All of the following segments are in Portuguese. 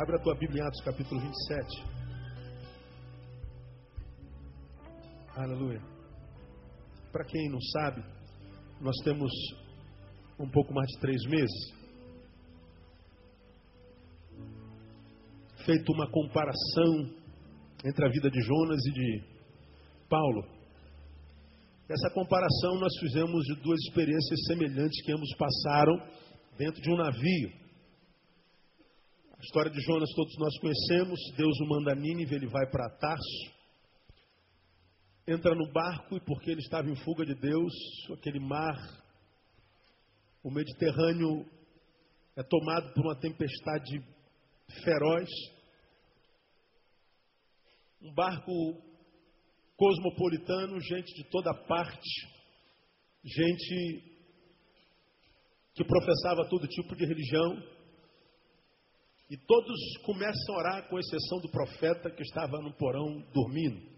Abra a tua Bíblia em Atos capítulo 27. Aleluia. Para quem não sabe, nós temos um pouco mais de três meses feito uma comparação entre a vida de Jonas e de Paulo. Essa comparação nós fizemos de duas experiências semelhantes que ambos passaram dentro de um navio. A história de Jonas todos nós conhecemos. Deus o manda a Nínive, ele vai para Tarso. Entra no barco e porque ele estava em fuga de Deus, aquele mar, o Mediterrâneo é tomado por uma tempestade feroz. Um barco cosmopolitano, gente de toda parte, gente que professava todo tipo de religião. E todos começam a orar, com exceção do profeta que estava no porão dormindo.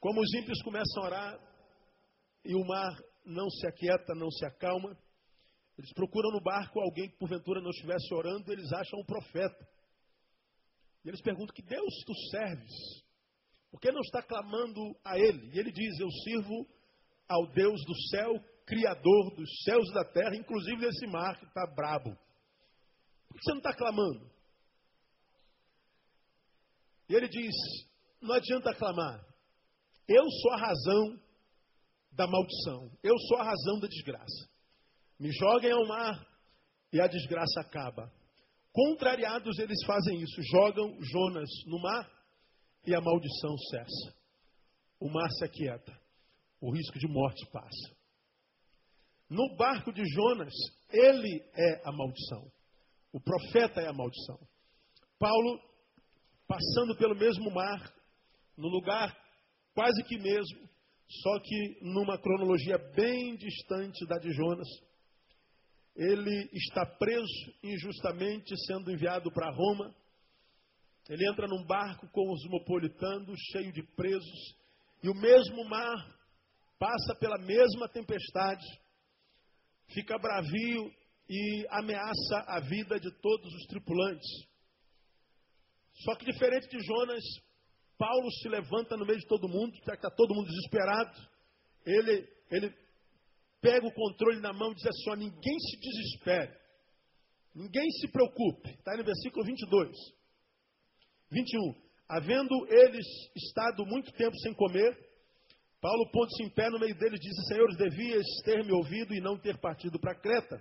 Como os ímpios começam a orar e o mar não se aquieta, não se acalma, eles procuram no barco alguém que porventura não estivesse orando, eles acham um profeta. E eles perguntam: Que Deus tu serves? Por que não está clamando a Ele? E ele diz: Eu sirvo ao Deus do céu, Criador dos céus e da terra, inclusive desse mar que está brabo. Que você não está clamando? E ele diz: Não adianta clamar. Eu sou a razão da maldição. Eu sou a razão da desgraça. Me joguem ao mar e a desgraça acaba. Contrariados, eles fazem isso. Jogam Jonas no mar e a maldição cessa. O mar se aquieta. O risco de morte passa. No barco de Jonas, ele é a maldição. O profeta é a maldição. Paulo, passando pelo mesmo mar, no lugar quase que mesmo, só que numa cronologia bem distante da de Jonas, ele está preso injustamente, sendo enviado para Roma. Ele entra num barco com os mopolitanos, cheio de presos, e o mesmo mar passa pela mesma tempestade, fica bravio e ameaça a vida de todos os tripulantes. Só que diferente de Jonas, Paulo se levanta no meio de todo mundo, já que está todo mundo desesperado. Ele, ele pega o controle na mão e diz assim: ó, ninguém se desespere, ninguém se preocupe. Está no versículo 22. 21. Havendo eles estado muito tempo sem comer, Paulo pondo-se em pé no meio deles, disse: Senhores, devias ter me ouvido e não ter partido para Creta,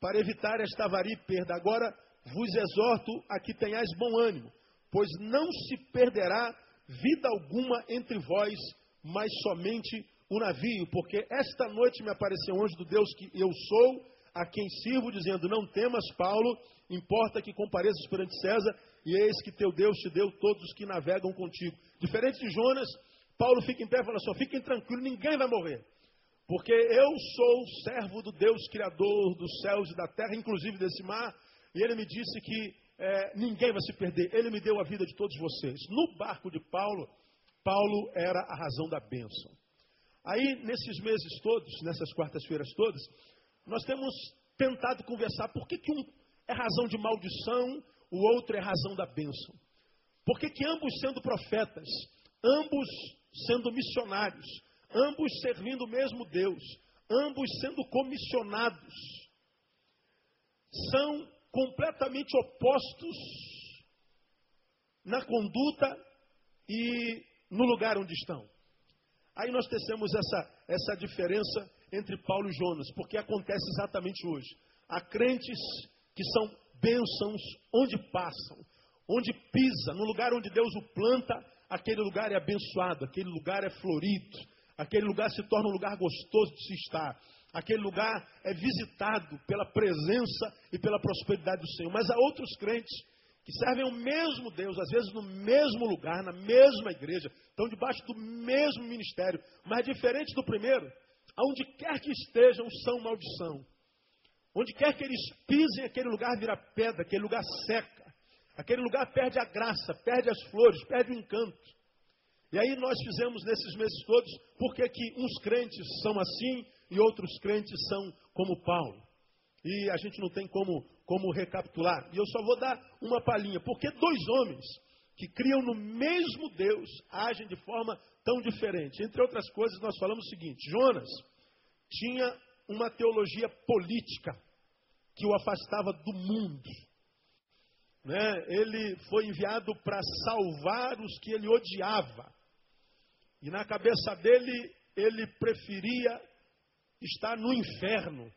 para evitar esta avaria e perda. Agora vos exorto a que tenhais bom ânimo, pois não se perderá vida alguma entre vós, mas somente o navio, porque esta noite me apareceu um anjo do Deus que eu sou, a quem sirvo, dizendo: Não temas, Paulo, importa que compareças perante César, e eis que teu Deus te deu todos os que navegam contigo. Diferente de Jonas, Paulo fica em pé e fala assim: Fiquem tranquilos, ninguém vai morrer. Porque eu sou servo do Deus Criador dos céus e da terra, inclusive desse mar, e ele me disse que é, ninguém vai se perder. Ele me deu a vida de todos vocês. No barco de Paulo, Paulo era a razão da bênção. Aí, nesses meses todos, nessas quartas-feiras todas, nós temos tentado conversar por que, que um é razão de maldição, o outro é razão da bênção. Por que, que ambos sendo profetas, ambos sendo missionários, ambos servindo o mesmo Deus, ambos sendo comissionados, são completamente opostos na conduta e no lugar onde estão. Aí nós tecemos essa, essa diferença entre Paulo e Jonas, porque acontece exatamente hoje. Há crentes que são bênçãos onde passam, onde pisa, no lugar onde Deus o planta, aquele lugar é abençoado, aquele lugar é florido, aquele lugar se torna um lugar gostoso de se estar, aquele lugar é visitado pela presença e pela prosperidade do Senhor. Mas há outros crentes que servem o mesmo Deus, às vezes no mesmo lugar, na mesma igreja, estão debaixo do mesmo ministério, mas diferente do primeiro, aonde quer que estejam, são maldição. Onde quer que eles pisem, aquele lugar vira pedra, aquele lugar seca, aquele lugar perde a graça, perde as flores, perde o encanto. E aí nós fizemos nesses meses todos, porque que uns crentes são assim e outros crentes são como Paulo. e a gente não tem como, como recapitular. E eu só vou dar uma palhinha. Porque dois homens que criam no mesmo Deus agem de forma tão diferente. Entre outras coisas, nós falamos o seguinte: Jonas tinha uma teologia política que o afastava do mundo. Né? Ele foi enviado para salvar os que ele odiava. E na cabeça dele, ele preferia estar no inferno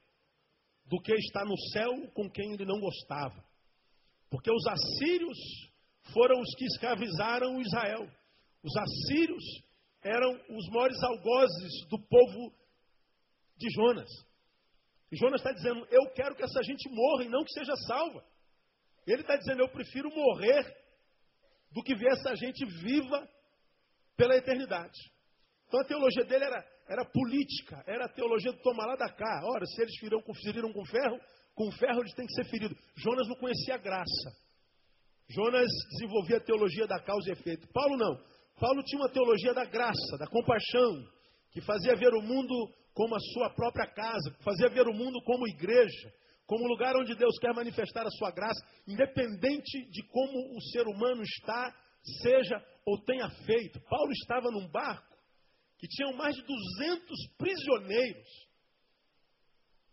do que estar no céu com quem ele não gostava. Porque os assírios foram os que escravizaram Israel. Os assírios eram os maiores algozes do povo de Jonas. E Jonas está dizendo: Eu quero que essa gente morra e não que seja salva. Ele está dizendo: Eu prefiro morrer do que ver essa gente viva pela eternidade. Então a teologia dele era, era política, era a teologia do tomar lá da cá. Ora, se eles feriram feriram com ferro, com ferro eles têm que ser feridos. Jonas não conhecia a graça. Jonas desenvolvia a teologia da causa e efeito. Paulo não. Paulo tinha uma teologia da graça, da compaixão, que fazia ver o mundo como a sua própria casa, fazia ver o mundo como igreja, como lugar onde Deus quer manifestar a sua graça, independente de como o ser humano está, seja ou tenha feito. Paulo estava num barco que tinha mais de 200 prisioneiros,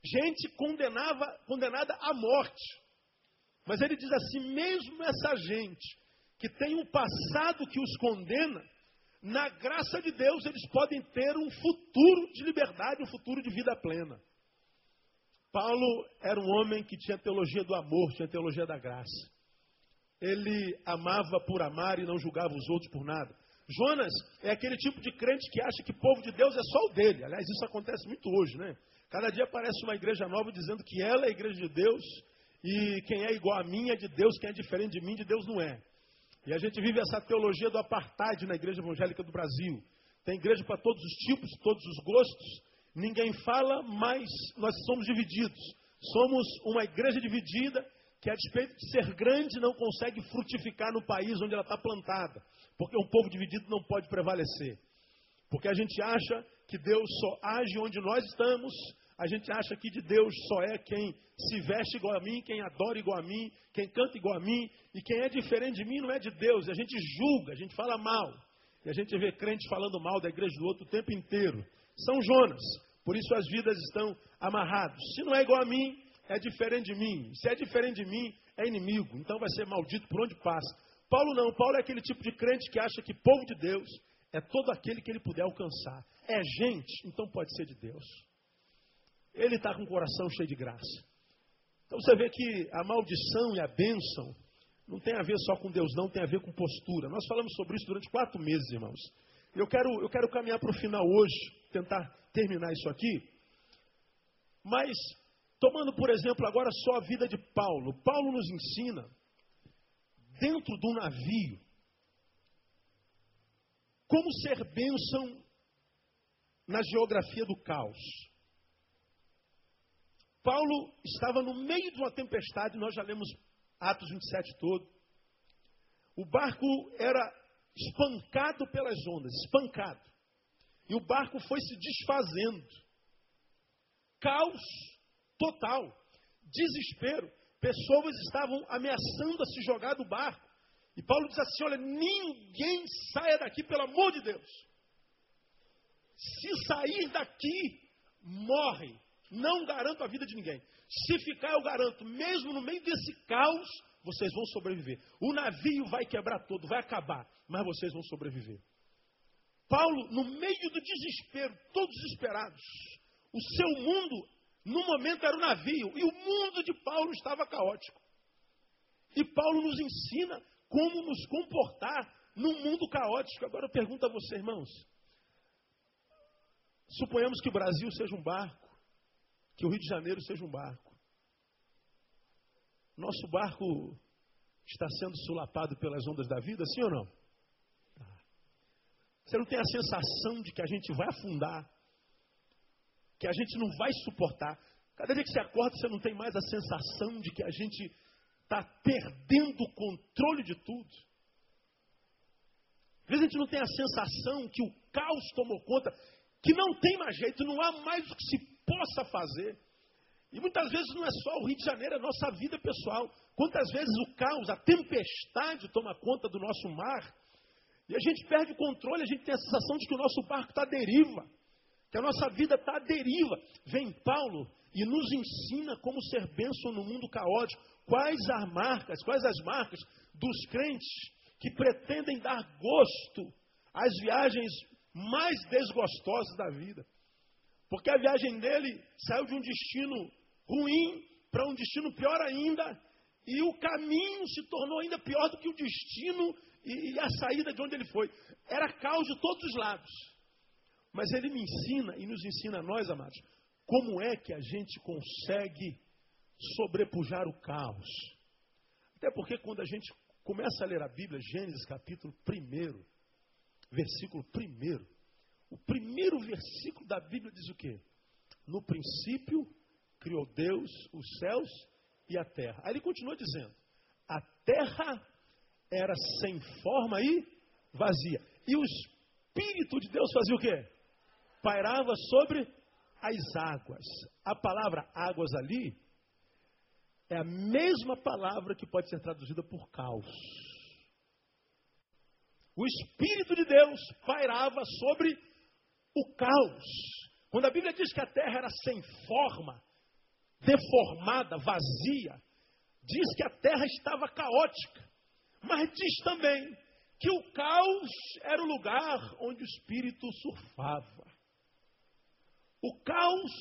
gente condenava, condenada à morte. Mas ele diz assim: mesmo essa gente que tem um passado que os condena, na graça de Deus eles podem ter um futuro de liberdade, um futuro de vida plena. Paulo era um homem que tinha teologia do amor, tinha teologia da graça. Ele amava por amar e não julgava os outros por nada. Jonas é aquele tipo de crente que acha que o povo de Deus é só o dele. Aliás, isso acontece muito hoje, né? Cada dia aparece uma igreja nova dizendo que ela é a igreja de Deus e quem é igual a mim é de Deus, quem é diferente de mim, de Deus não é. E a gente vive essa teologia do apartheid na igreja evangélica do Brasil. Tem igreja para todos os tipos, todos os gostos. Ninguém fala, mas nós somos divididos. Somos uma igreja dividida que, a despeito de ser grande, não consegue frutificar no país onde ela está plantada. Porque um povo dividido não pode prevalecer. Porque a gente acha que Deus só age onde nós estamos a gente acha que de Deus só é quem se veste igual a mim, quem adora igual a mim, quem canta igual a mim, e quem é diferente de mim não é de Deus. A gente julga, a gente fala mal. E a gente vê crente falando mal da igreja do outro o tempo inteiro. São Jonas, por isso as vidas estão amarradas. Se não é igual a mim, é diferente de mim. Se é diferente de mim, é inimigo. Então vai ser maldito por onde passa. Paulo não, Paulo é aquele tipo de crente que acha que povo de Deus é todo aquele que ele puder alcançar. É gente, então pode ser de Deus ele está com o coração cheio de graça. Então você vê que a maldição e a bênção não tem a ver só com Deus, não, tem a ver com postura. Nós falamos sobre isso durante quatro meses, irmãos. Eu quero, eu quero caminhar para o final hoje, tentar terminar isso aqui. Mas, tomando por exemplo agora só a vida de Paulo. Paulo nos ensina, dentro do navio, como ser bênção na geografia do caos. Paulo estava no meio de uma tempestade, nós já lemos Atos 27 todo. O barco era espancado pelas ondas, espancado. E o barco foi se desfazendo. Caos total, desespero. Pessoas estavam ameaçando a se jogar do barco. E Paulo diz assim: Olha, ninguém saia daqui, pelo amor de Deus. Se sair daqui, morre. Não garanto a vida de ninguém. Se ficar, eu garanto, mesmo no meio desse caos, vocês vão sobreviver. O navio vai quebrar todo, vai acabar, mas vocês vão sobreviver. Paulo, no meio do desespero, todos desesperados, o seu mundo, no momento, era o navio, e o mundo de Paulo estava caótico. E Paulo nos ensina como nos comportar num mundo caótico. Agora eu pergunto a você, irmãos: suponhamos que o Brasil seja um barco que o Rio de Janeiro seja um barco. Nosso barco está sendo sulapado pelas ondas da vida, sim ou não? Você não tem a sensação de que a gente vai afundar, que a gente não vai suportar. Cada dia que você acorda, você não tem mais a sensação de que a gente está perdendo o controle de tudo. Às vezes a gente não tem a sensação que o caos tomou conta, que não tem mais jeito, não há mais o que se possa fazer. E muitas vezes não é só o Rio de Janeiro, é a nossa vida pessoal. Quantas vezes o caos, a tempestade toma conta do nosso mar e a gente perde o controle, a gente tem a sensação de que o nosso barco está à deriva, que a nossa vida está à deriva. Vem Paulo e nos ensina como ser bênção no mundo caótico. Quais as marcas, quais as marcas dos crentes que pretendem dar gosto às viagens mais desgostosas da vida. Porque a viagem dele saiu de um destino ruim para um destino pior ainda, e o caminho se tornou ainda pior do que o destino e, a saída de onde ele foi. Era caos de todos os lados. Mas ele me ensina e nos ensina a nós, amados, como é que a gente consegue sobrepujar o caos. Até porque quando a gente começa a ler a Bíblia, Gênesis capítulo 1, versículo 1, o primeiro versículo da Bíblia diz o quê? No princípio criou Deus os céus e a terra. Aí ele continua dizendo: a terra era sem forma e vazia. E o Espírito de Deus fazia o quê? Pairava sobre as águas. A palavra águas ali é a mesma palavra que pode ser traduzida por caos. O Espírito de Deus pairava sobre o caos. Quando a Bíblia diz que a terra era sem forma, deformada, vazia, diz que a terra estava caótica. Mas diz também que o caos era o lugar onde o espírito surfava. O caos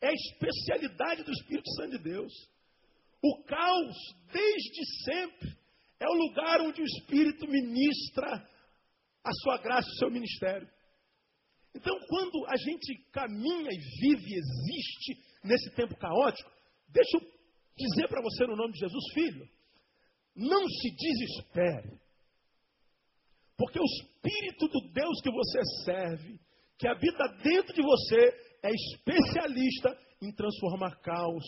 é a especialidade do Espírito Santo de Deus. O caos, desde sempre, é o lugar onde o Espírito ministra a sua graça, o seu ministério. Então, quando a gente caminha e vive e existe nesse tempo caótico, deixa eu dizer para você no nome de Jesus, filho, não se desespere. Porque o Espírito do Deus que você serve, que habita dentro de você, é especialista em transformar caos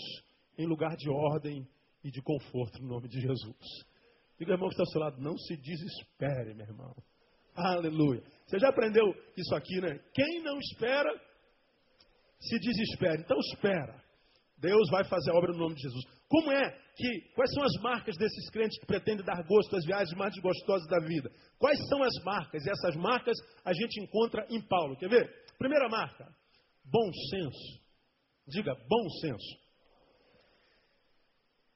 em lugar de ordem e de conforto no nome de Jesus. Diga, irmão que está ao seu lado, não se desespere, meu irmão. Aleluia. Você já aprendeu isso aqui, né? Quem não espera, se desespera. Então espera. Deus vai fazer a obra no nome de Jesus. Como é que, quais são as marcas desses crentes que pretendem dar gosto às viagens mais gostosas da vida? Quais são as marcas? E essas marcas a gente encontra em Paulo. Quer ver? Primeira marca, bom senso. Diga, bom senso.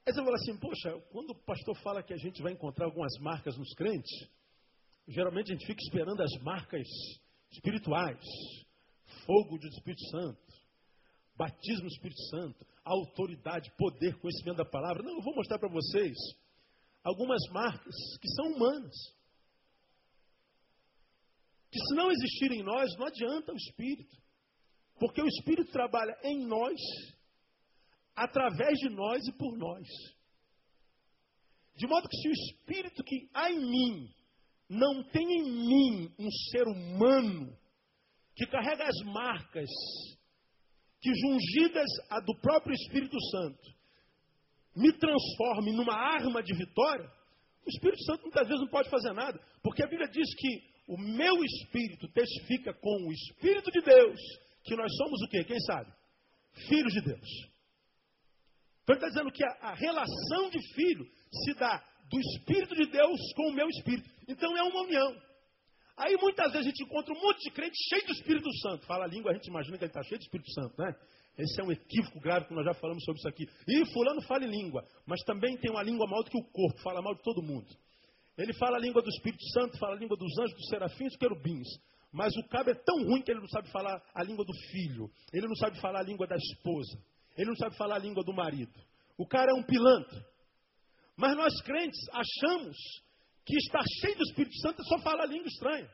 Aí você fala assim, poxa, quando o pastor fala que a gente vai encontrar algumas marcas nos crentes, geralmente a gente fica esperando as marcas espirituais, fogo do Espírito Santo, batismo do Espírito Santo, autoridade, poder, conhecimento da palavra. Não, eu vou mostrar para vocês algumas marcas que são humanas. Que se não existirem em nós, não adianta o Espírito. Porque o Espírito trabalha em nós, através de nós e por nós. De modo que se o Espírito que há em mim não tem em mim um ser humano que carrega as marcas que jungidas a do próprio Espírito Santo me transforme numa arma de vitória, o Espírito Santo muitas vezes não pode fazer nada, porque a Bíblia diz que o meu espírito testifica com o Espírito de Deus que nós somos o quê? Quem sabe? Filhos de Deus. Então ele está dizendo que a, a relação de filho se dá do Espírito de Deus com o meu espírito. Então é uma união. Aí muitas vezes a gente encontra um monte de crente cheio do Espírito Santo. Fala a língua, a gente imagina que ele está cheio do Espírito Santo, né? Esse é um equívoco grave que nós já falamos sobre isso aqui. E fulano fala língua, mas também tem uma língua maior do que o corpo, fala mal de todo mundo. Ele fala a língua do Espírito Santo, fala a língua dos anjos, dos serafins, dos querubins. Mas o cabo é tão ruim que ele não sabe falar a língua do filho. Ele não sabe falar a língua da esposa. Ele não sabe falar a língua do marido. O cara é um pilantra. Mas nós crentes achamos que está cheio do Espírito Santo e só fala a língua estranha.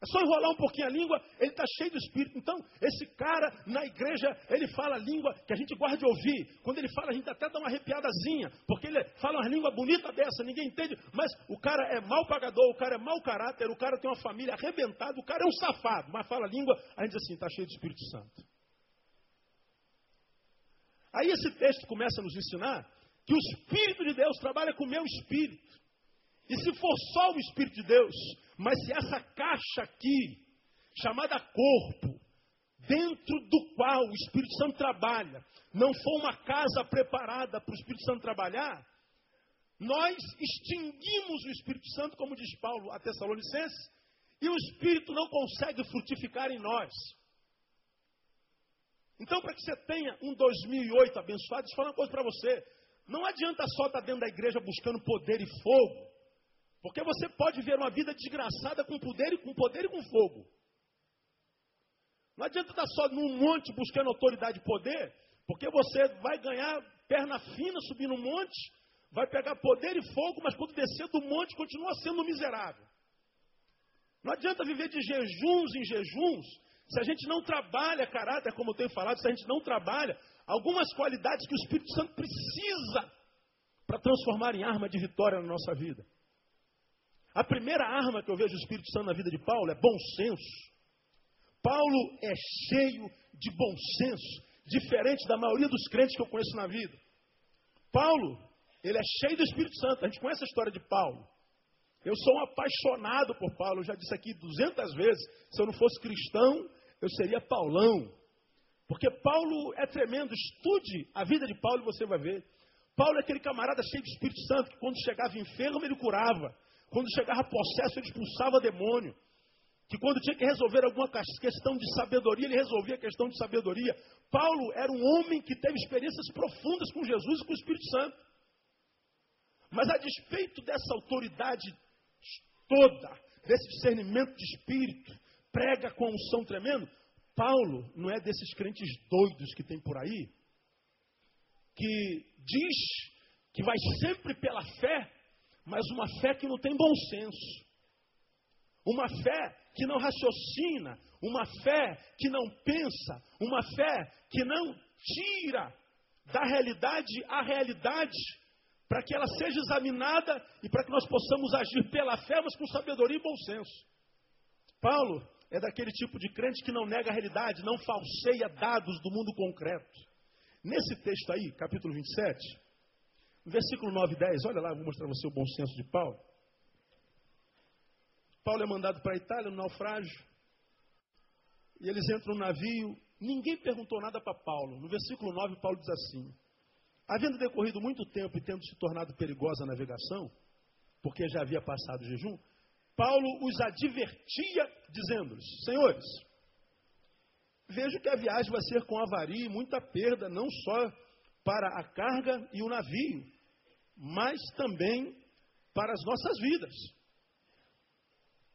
É só enrolar um pouquinho a língua, ele está cheio do Espírito. Então, esse cara na igreja, ele fala a língua que a gente gosta de ouvir. Quando ele fala, a gente até dá uma arrepiadazinha, porque ele fala uma língua bonita dessa, ninguém entende. Mas o cara é mau pagador, o cara é mau caráter, o cara tem uma família arrebentada, o cara é um safado, mas fala a língua, a gente diz assim, está cheio do Espírito Santo. Aí esse texto começa a nos ensinar que o Espírito de Deus trabalha com o meu espírito. E se for só o Espírito de Deus, mas se essa caixa aqui, chamada corpo, dentro do qual o Espírito Santo trabalha, não for uma casa preparada para o Espírito Santo trabalhar, nós extinguimos o Espírito Santo, como diz Paulo a Tessalonicenses, e o Espírito não consegue frutificar em nós. Então, para que você tenha um 2008 abençoado, deixa eu falar uma coisa para você. Não adianta só estar dentro da igreja buscando poder e fogo, porque você pode ver uma vida desgraçada com poder e com poder e com fogo. Não adianta estar só num monte buscando autoridade e poder, porque você vai ganhar perna fina subindo um monte, vai pegar poder e fogo, mas quando descer do monte continua sendo miserável. Não adianta viver de jejuns em jejuns, se a gente não trabalha caráter, como eu tenho falado, se a gente não trabalha algumas qualidades que o Espírito Santo precisa para transformar em arma de vitória na nossa vida. A primeira arma que eu vejo o Espírito Santo na vida de Paulo é bom senso. Paulo é cheio de bom senso, diferente da maioria dos crentes que eu conheço na vida. Paulo, ele é cheio do Espírito Santo. A gente conhece a história de Paulo. Eu sou um apaixonado por Paulo, eu já disse aqui duzentas vezes. Se eu não fosse cristão, eu seria Paulão. Porque Paulo é tremendo. Estude a vida de Paulo e você vai ver. Paulo é aquele camarada cheio de Espírito Santo que quando chegava enfermo ele curava. Quando chegava possesso ele expulsava demônio. Que quando tinha que resolver alguma questão de sabedoria, ele resolvia a questão de sabedoria. Paulo era um homem que teve experiências profundas com Jesus e com o Espírito Santo. Mas a despeito dessa autoridade toda, desse discernimento de espírito, prega com unção tremendo. Paulo não é desses crentes doidos que tem por aí, que diz que vai sempre pela fé, mas uma fé que não tem bom senso. Uma fé que não raciocina, uma fé que não pensa, uma fé que não tira da realidade a realidade para que ela seja examinada e para que nós possamos agir pela fé, mas com sabedoria e bom senso. Paulo é daquele tipo de crente que não nega a realidade, não falseia dados do mundo concreto. Nesse texto aí, capítulo 27, versículo 9 e 10, olha lá, vou mostrar você o bom senso de Paulo. Paulo é mandado para a Itália no naufrágio, e eles entram no navio, ninguém perguntou nada para Paulo. No versículo 9, Paulo diz assim: Havendo decorrido muito tempo e tendo se tornado perigosa a navegação, porque já havia passado o jejum, Paulo os advertia, dizendo-lhes: Senhores, vejo que a viagem vai ser com avaria e muita perda, não só para a carga e o navio, mas também para as nossas vidas.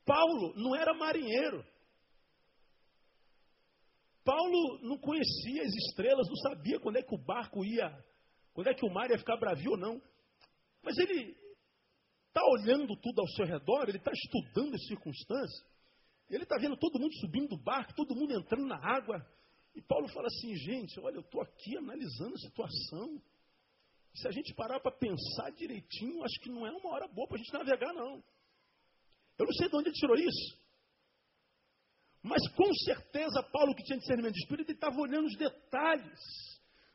Paulo não era marinheiro. Paulo não conhecia as estrelas, não sabia quando é que o barco ia quando é que o mar ia ficar bravio ou não. Mas ele está olhando tudo ao seu redor, ele está estudando as circunstâncias. Ele está vendo todo mundo subindo do barco, todo mundo entrando na água. E Paulo fala assim, gente, olha, eu estou aqui analisando a situação. Se a gente parar para pensar direitinho, acho que não é uma hora boa para a gente navegar, não. Eu não sei de onde ele tirou isso. Mas com certeza Paulo, que tinha discernimento de espírito, ele estava olhando os detalhes.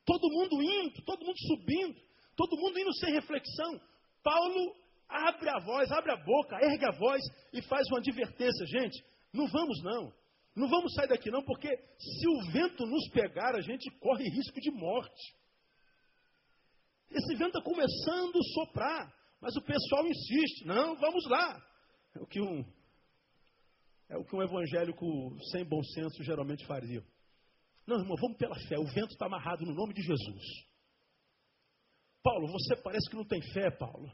Todo mundo indo, todo mundo subindo, todo mundo indo sem reflexão. Paulo abre a voz, abre a boca, ergue a voz e faz uma advertência. Gente, não vamos não. Não vamos sair daqui não, porque se o vento nos pegar, a gente corre risco de morte. Esse vento está começando a soprar, mas o pessoal insiste. Não, vamos lá. É o que um, é o que um evangélico sem bom senso geralmente faria. Não, irmão, vamos pela fé. O vento está amarrado no nome de Jesus. Paulo, você parece que não tem fé, Paulo.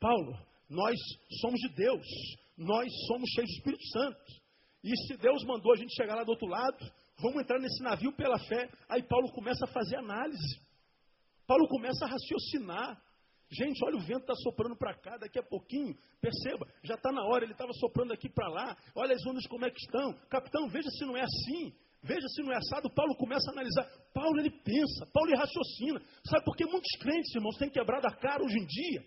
Paulo, nós somos de Deus. Nós somos cheios do Espírito Santo. E se Deus mandou a gente chegar lá do outro lado, vamos entrar nesse navio pela fé. Aí Paulo começa a fazer análise. Paulo começa a raciocinar. Gente, olha o vento está soprando para cá, daqui a pouquinho, perceba, já está na hora, ele estava soprando aqui para lá, olha as ondas como é que estão. Capitão, veja se não é assim. Veja se não é assado, Paulo começa a analisar. Paulo ele pensa, Paulo ele raciocina. Sabe por que muitos crentes, irmãos, têm quebrado a cara hoje em dia?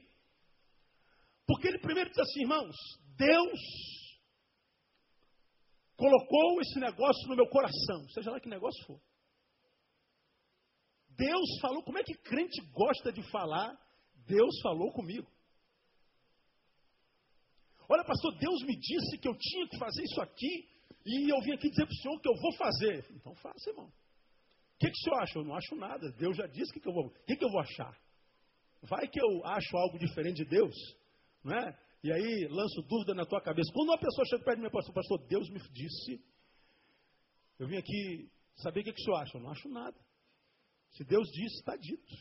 Porque ele primeiro diz assim, irmãos, Deus colocou esse negócio no meu coração, seja lá que negócio for. Deus falou, como é que crente gosta de falar? Deus falou comigo. Olha, pastor, Deus me disse que eu tinha que fazer isso aqui, E eu vim aqui dizer para o senhor que eu vou fazer. Então faça, irmão. O que, que o senhor acha? Eu não acho nada. Deus já disse que, que eu vou. O que, que eu vou achar? Vai que eu acho algo diferente de Deus, não é? E aí lanço dúvida na tua cabeça. Quando uma pessoa chega perto de mim, pastor, pastor, Deus me disse. Eu vim aqui saber o que, que o senhor acha. Eu não acho nada. Se Deus disse, está dito.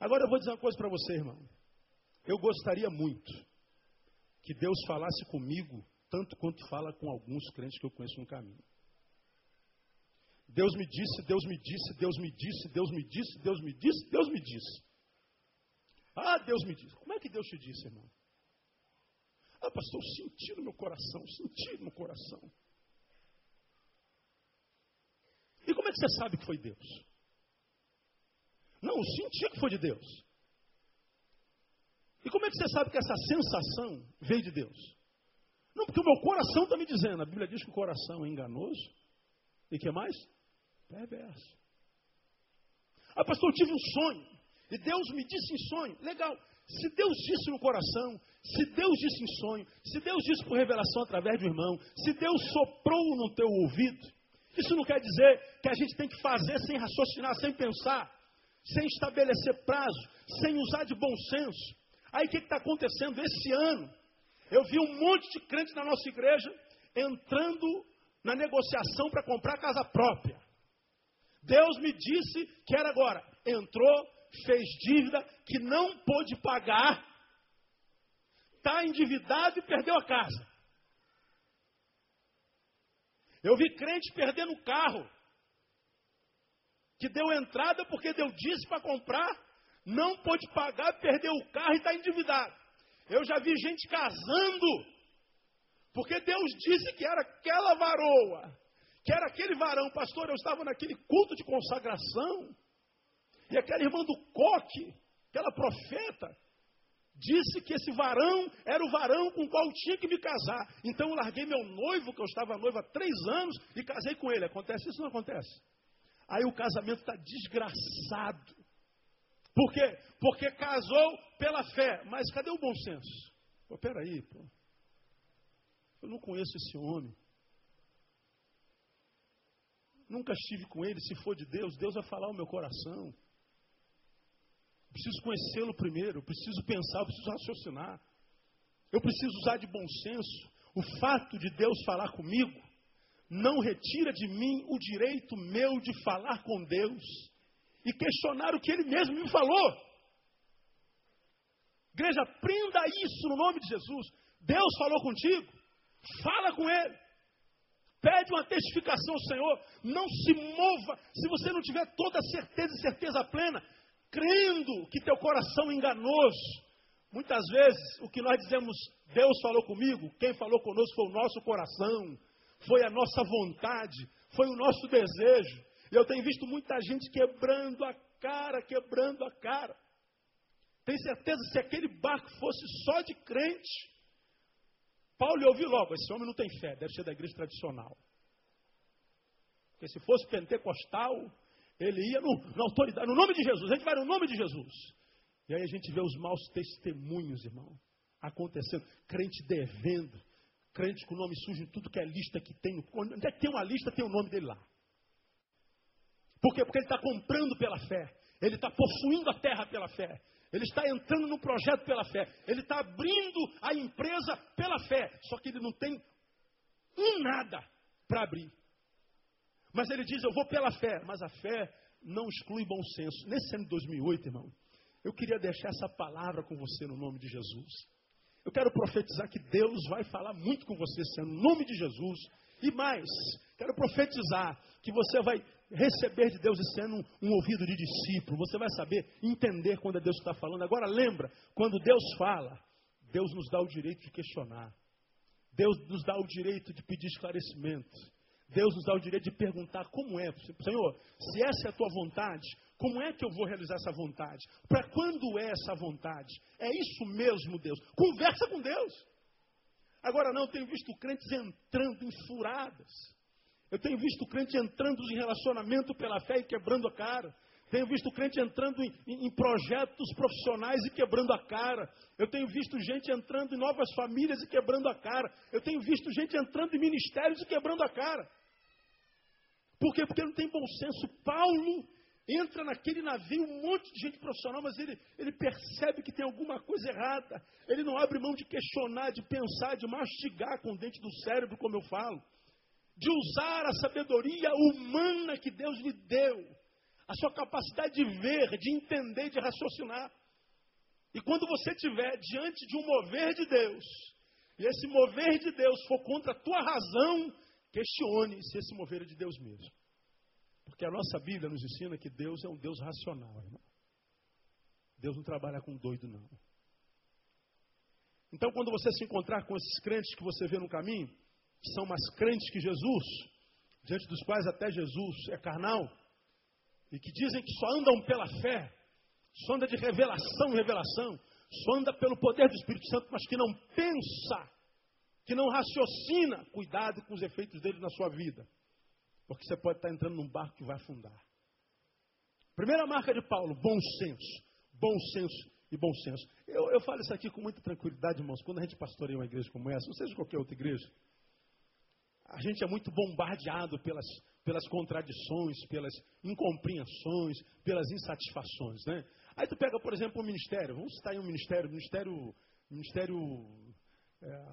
Agora eu vou dizer uma coisa para você, irmão. Eu gostaria muito que Deus falasse comigo tanto quanto fala com alguns crentes que eu conheço no caminho. Deus me disse, Deus me disse, Deus me disse, Deus me disse, Deus me disse, Deus me disse. Ah, Deus me disse. Como é que Deus te disse, irmão? Ah, pastor, eu senti no meu coração, senti no meu coração. E como é que você sabe que foi Deus? Não, eu senti que foi de Deus. E como é que você sabe que essa sensação veio de Deus? Não, porque o meu coração está me dizendo. A Bíblia diz que o coração é enganoso. E que mais? Perverso. Ah, pastor, eu tive um sonho. E Deus me disse em sonho. Legal. Se Deus disse no coração, se Deus disse em sonho, se Deus disse por revelação através do irmão, se Deus soprou no teu ouvido, isso não quer dizer que a gente tem que fazer sem raciocinar, sem pensar, sem estabelecer prazo, sem usar de bom senso. Aí o que está acontecendo esse ano? Eu vi um monte de crente na nossa igreja entrando na negociação para comprar casa própria. Deus me disse que era agora. Entrou, fez dívida que não pôde pagar, está endividado e perdeu a casa. Eu vi crente perdendo o carro, que deu entrada porque deu disse para comprar, não pôde pagar, perdeu o carro e está endividado. Eu já vi gente casando, porque Deus disse que era aquela varoa, que era aquele varão. Pastor, eu estava naquele culto de consagração, e aquela irmã do coque, aquela profeta, disse que esse varão era o varão com o qual tinha que me casar. Então eu larguei meu noivo, que eu estava noivo há três anos, e casei com ele. Acontece isso ou não acontece? Aí o casamento está desgraçado. Por quê? Porque casou pela fé. Mas cadê o bom senso? Pô, peraí, pô. Eu não conheço esse homem. Nunca estive com ele. Se for de Deus, Deus vai falar o meu coração. Preciso conhecê-lo primeiro. Preciso pensar, preciso raciocinar. Eu preciso usar de bom senso. O fato de Deus falar comigo não retira de mim o direito meu de falar com Deus e questionar o que ele mesmo me falou. Igreja, prenda isso no nome de Jesus. Deus falou contigo, fala com ele. Pede uma testificação ao Senhor. Não se mova se você não tiver toda certeza e certeza plena, crendo que teu coração enganoso. Muitas vezes o que nós dizemos, Deus falou comigo, quem falou conosco foi o nosso coração, foi a nossa vontade, foi o nosso desejo. Eu tenho visto muita gente quebrando a cara, quebrando a cara. Tem certeza se aquele barco fosse só de crente, Paulo ia ouvir logo: esse homem não tem fé, deve ser da igreja tradicional. Porque se fosse pentecostal, ele ia no, na autoridade, no nome de Jesus, a gente vai no nome de Jesus. E aí a gente vê os maus testemunhos, irmão, acontecendo, crente devendo, crente com o nome sujo em tudo que é lista que tem. Onde é que tem uma lista, tem o nome dele lá. Por quê? Porque ele está comprando pela fé. Ele está possuindo a terra pela fé. Ele está entrando no projeto pela fé. Ele está abrindo a empresa pela fé. Só que ele não tem um nada para abrir. Mas ele diz: Eu vou pela fé. Mas a fé não exclui bom senso. Nesse ano de 2008, irmão, eu queria deixar essa palavra com você no nome de Jesus. Eu quero profetizar que Deus vai falar muito com você esse ano, no nome de Jesus. E mais, quero profetizar que você vai receber de Deus e sendo um, um, ouvido de discípulo. Você vai saber entender quando é Deus está falando. Agora lembra, quando Deus fala, Deus nos dá o direito de questionar. Deus nos dá o direito de pedir esclarecimento. Deus nos dá o direito de perguntar como é. Senhor, se essa é a tua vontade, como é que eu vou realizar essa vontade? Para quando é essa vontade? É isso mesmo, Deus. Conversa com Deus. Agora não, eu tenho visto crentes entrando em furadas eu tenho visto crente entrando em relacionamento pela fé e quebrando a cara. Tenho visto crente entrando em, em, projetos profissionais e quebrando a cara. Eu tenho visto gente entrando em novas famílias e quebrando a cara. Eu tenho visto gente entrando em ministérios e quebrando a cara. Por quê? Porque não tem bom senso. Paulo entra naquele navio, um monte de gente profissional, mas ele, ele percebe que tem alguma coisa errada. Ele não abre mão de questionar, de pensar, de mastigar com o dente do cérebro, como eu falo. De usar a sabedoria humana que Deus lhe deu. A sua capacidade de ver, de entender, de raciocinar. E quando você estiver diante de um mover de Deus, e esse mover de Deus for contra a tua razão, questione se esse mover é de Deus mesmo. Porque a nossa Bíblia nos ensina que Deus é um Deus racional, irmão. Deus não trabalha com doido, não. Então, quando você se encontrar com esses crentes que você vê no caminho, que são mais crentes que Jesus, diante dos quais até Jesus é carnal, e que dizem que só andam pela fé, só anda de revelação em revelação, só anda pelo poder do Espírito Santo, mas que não pensa, que não raciocina, cuidado com os efeitos dele na sua vida. Porque você pode estar entrando num barco que vai afundar. Primeira marca de Paulo, bom senso. Bom senso e bom senso. Eu, eu falo isso aqui com muita tranquilidade, irmãos. Quando a gente pastoreia uma igreja como essa, ou seja qualquer outra igreja, a gente é muito bombardeado pelas, pelas contradições, pelas incompreensões, pelas insatisfações. Né? Aí tu pega, por exemplo, o ministério. Vamos citar aí um ministério. Ministério. Ministério. É,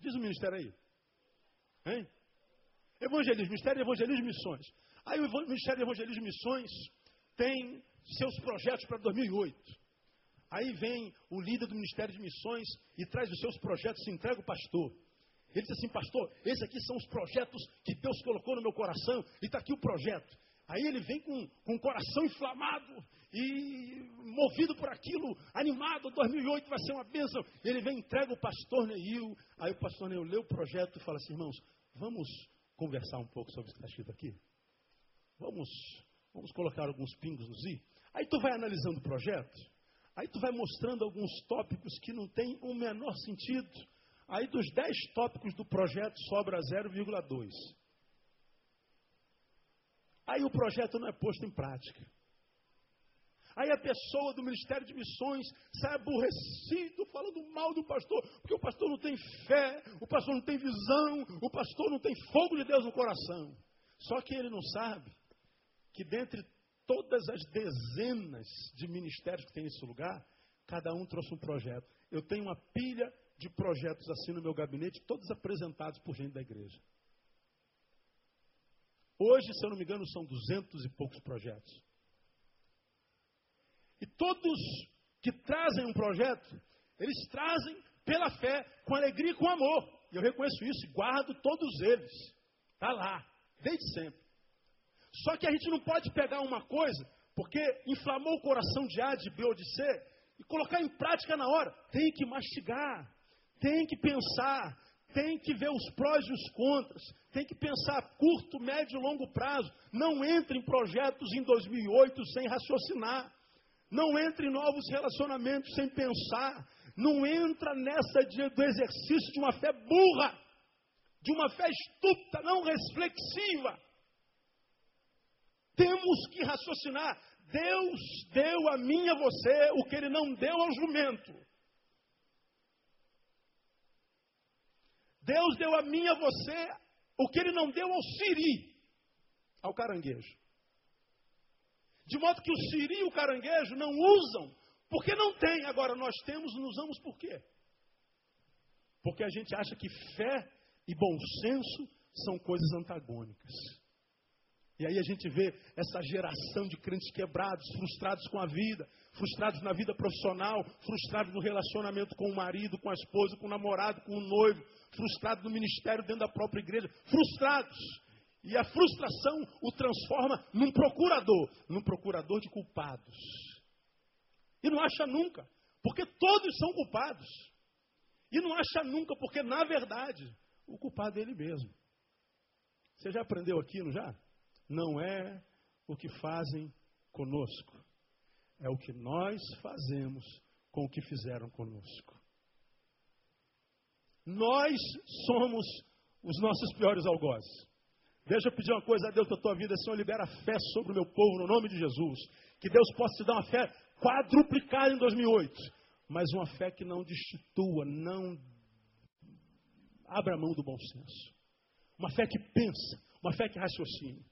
diz o ministério aí. Hein? Evangelismo, Ministério de Evangelismo e Missões. Aí o Ministério de Evangelismo e Missões tem seus projetos para 2008. Aí vem o líder do Ministério de Missões e traz os seus projetos e entrega o pastor. Ele diz assim, pastor, esses aqui são os projetos que Deus colocou no meu coração e está aqui o projeto. Aí ele vem com, com o coração inflamado e movido por aquilo, animado, 2008 vai ser uma bênção. Ele vem, entrega o pastor Neil. Aí o pastor Neil lê o projeto e fala assim, irmãos, vamos conversar um pouco sobre o que está escrito aqui? Vamos, vamos colocar alguns pingos nos i? Aí tu vai analisando o projeto, aí tu vai mostrando alguns tópicos que não têm o menor sentido. Aí dos 10 tópicos do projeto sobra 0,2. Aí o projeto não é posto em prática. Aí a pessoa do Ministério de Missões sai aborrecido, falando mal do pastor, porque o pastor não tem fé, o pastor não tem visão, o pastor não tem fogo de Deus no coração. Só que ele não sabe que dentre todas as dezenas de ministérios que tem nesse lugar, cada um trouxe um projeto. Eu tenho uma pilha de projetos assim no meu gabinete, todos apresentados por gente da igreja. Hoje, se eu não me engano, são duzentos e poucos projetos. E todos que trazem um projeto, eles trazem pela fé, com alegria e com amor. E eu reconheço isso, guardo todos eles. Está lá, desde sempre. Só que a gente não pode pegar uma coisa, porque inflamou o coração de A, de B ou de C, e colocar em prática na hora. Tem que mastigar, tem que pensar, tem que ver os prós e os contras, tem que pensar a curto, médio e longo prazo. Não entre em projetos em 2008 sem raciocinar. Não entra em novos relacionamentos sem pensar. Não entra nessa de, do exercício de uma fé burra, de uma fé estúpida, não reflexiva. Temos que raciocinar. Deus deu a mim e a você o que ele não deu ao jumento. Deus deu a mim e a você o que ele não deu ao siri, ao caranguejo. De modo que o siri e o caranguejo não usam, porque não tem. Agora, nós temos e não usamos por quê? Porque a gente acha que fé e bom senso são coisas antagônicas. E aí a gente vê essa geração de crentes quebrados, frustrados com a vida, frustrados na vida profissional, frustrados no relacionamento com o marido, com a esposa, com o namorado, com o noivo, frustrados no ministério dentro da própria igreja, frustrados. E a frustração o transforma num procurador, num procurador de culpados. E não acha nunca, porque todos são culpados. E não acha nunca, porque na verdade o culpado é ele mesmo. Você já aprendeu aqui, não já? Não é o que fazem conosco, é o que nós fazemos com o que fizeram conosco. Nós somos os nossos piores algozes. Deixa eu pedir uma coisa a Deus para a tua vida, Senhor, libera fé sobre o meu povo, no nome de Jesus. Que Deus possa te dar uma fé quadruplicada em 2008, mas uma fé que não destitua, não abra mão do bom senso. Uma fé que pensa, uma fé que raciocina.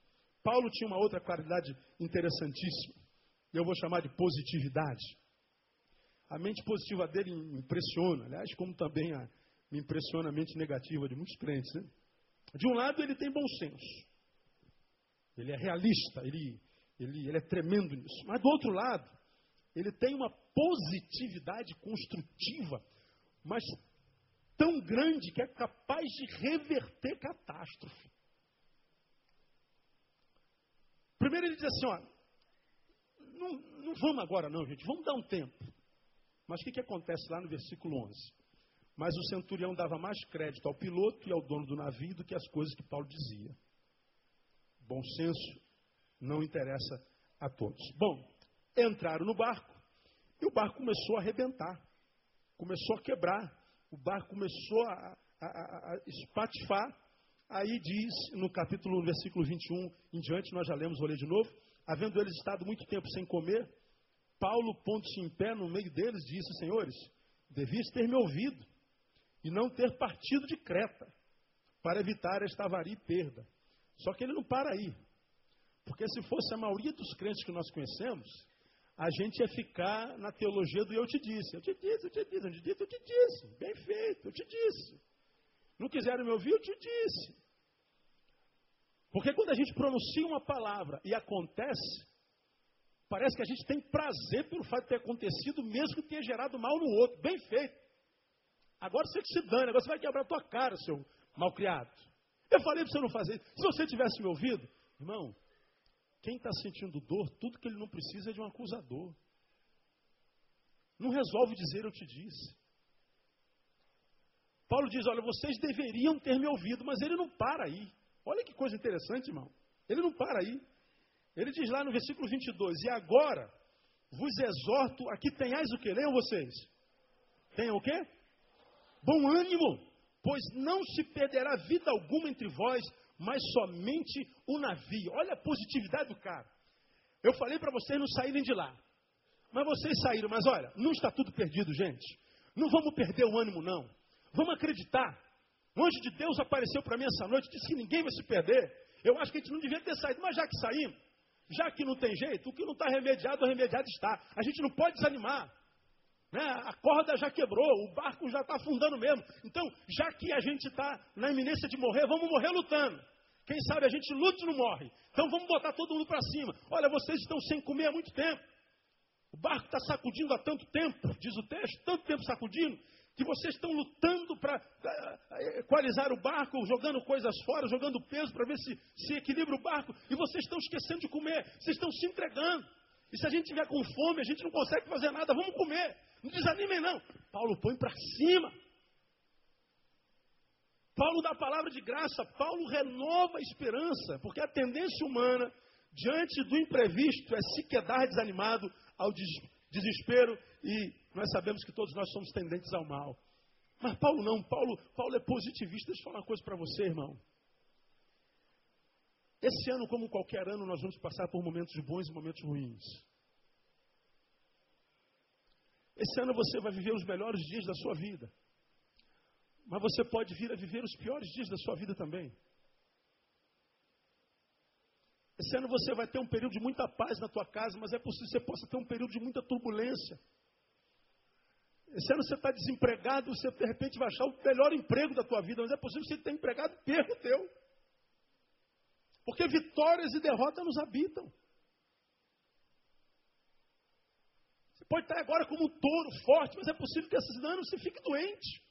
Paulo tinha uma outra qualidade interessantíssima, eu vou chamar de positividade. A mente positiva dele impressiona, aliás, como também a, me impressiona a mente negativa de muitos crentes. Né? De um lado, ele tem bom senso, ele é realista, ele, ele, ele é tremendo nisso. Mas do outro lado, ele tem uma positividade construtiva, mas tão grande que é capaz de reverter catástrofe. Primeiro ele diz assim, ó, não, não vamos agora não, gente, vamos dar um tempo. Mas o que, que acontece lá no versículo 11? Mas o centurião dava mais crédito ao piloto e ao dono do navio do que as coisas que Paulo dizia. Bom senso não interessa a todos. Bom, entraram no barco e o barco começou a arrebentar, começou a quebrar, o barco começou a, a, a, a espatifar. Aí diz, no capítulo, no versículo 21 em diante, nós já lemos, vou ler de novo. Havendo eles estado muito tempo sem comer, Paulo, pondo-se em pé no meio deles, disse: Senhores, devias ter me ouvido e não ter partido de Creta, para evitar esta avaria e perda. Só que ele não para aí. Porque se fosse a maioria dos crentes que nós conhecemos, a gente ia ficar na teologia do eu te disse. Eu te disse, eu te disse, eu te disse, eu te disse. Bem feito, eu te disse. Não quiseram me ouvir, eu te disse. Porque quando a gente pronuncia uma palavra e acontece, parece que a gente tem prazer pelo fato de ter acontecido, mesmo que tenha gerado mal no outro. Bem feito. Agora você que se dane, agora você vai quebrar a tua cara, seu malcriado. Eu falei para você não fazer. Se você tivesse me ouvido, irmão, quem está sentindo dor, tudo que ele não precisa é de um acusador. Não resolve dizer eu te disse. Paulo diz: Olha, vocês deveriam ter me ouvido, mas ele não para aí. Olha que coisa interessante, irmão. Ele não para aí. Ele diz lá no versículo 22: E agora vos exorto, aqui tenhais o que? Leiam vocês. Tenham o quê? Bom ânimo, pois não se perderá vida alguma entre vós, mas somente o navio. Olha a positividade do cara. Eu falei para vocês não saírem de lá. Mas vocês saíram. Mas olha, não está tudo perdido, gente. Não vamos perder o ânimo, não. Vamos acreditar. O anjo de Deus apareceu para mim essa noite, disse que ninguém vai se perder. Eu acho que a gente não devia ter saído, mas já que saímos, já que não tem jeito, o que não está remediado, o remediado está. A gente não pode desanimar. Né? A corda já quebrou, o barco já está afundando mesmo. Então, já que a gente está na iminência de morrer, vamos morrer lutando. Quem sabe a gente luta e não morre. Então vamos botar todo mundo para cima. Olha, vocês estão sem comer há muito tempo. O barco está sacudindo há tanto tempo, diz o texto, tanto tempo sacudindo, que vocês estão lutando para equalizar o barco, jogando coisas fora, jogando peso para ver se se equilibra o barco, e vocês estão esquecendo de comer, vocês estão se entregando. E se a gente tiver com fome, a gente não consegue fazer nada, vamos comer. Não desanimem, não. Paulo põe para cima. Paulo dá a palavra de graça, Paulo renova a esperança, porque a tendência humana, diante do imprevisto, é se quedar desanimado ao desespero, e nós sabemos que todos nós somos tendentes ao mal. Mas Paulo não, Paulo, Paulo é positivista. Deixa eu falar uma coisa para você, irmão. Esse ano, como qualquer ano, nós vamos passar por momentos bons e momentos ruins. Esse ano você vai viver os melhores dias da sua vida. Mas você pode vir a viver os piores dias da sua vida também. Esse ano você vai ter um período de muita paz na tua casa, mas é possível que você possa ter um período de muita turbulência. Esse ano você está desempregado, você de repente vai achar o melhor emprego da tua vida, mas é possível que você tenha empregado e perca o teu. Porque vitórias e derrotas nos habitam. Você pode estar agora como um touro forte, mas é possível que esses anos você fique doente.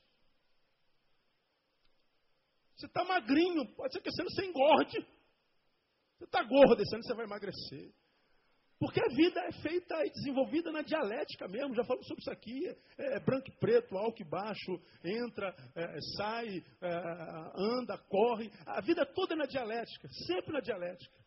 Você está magrinho, pode ser que esse ano você engorde. Você está gordo, esse ano você vai emagrecer. Porque a vida é feita e desenvolvida na dialética mesmo, já falamos sobre isso aqui. É, é branco e preto, alto e baixo, entra, é, sai, é, anda, corre. A vida toda é na dialética, sempre na dialética.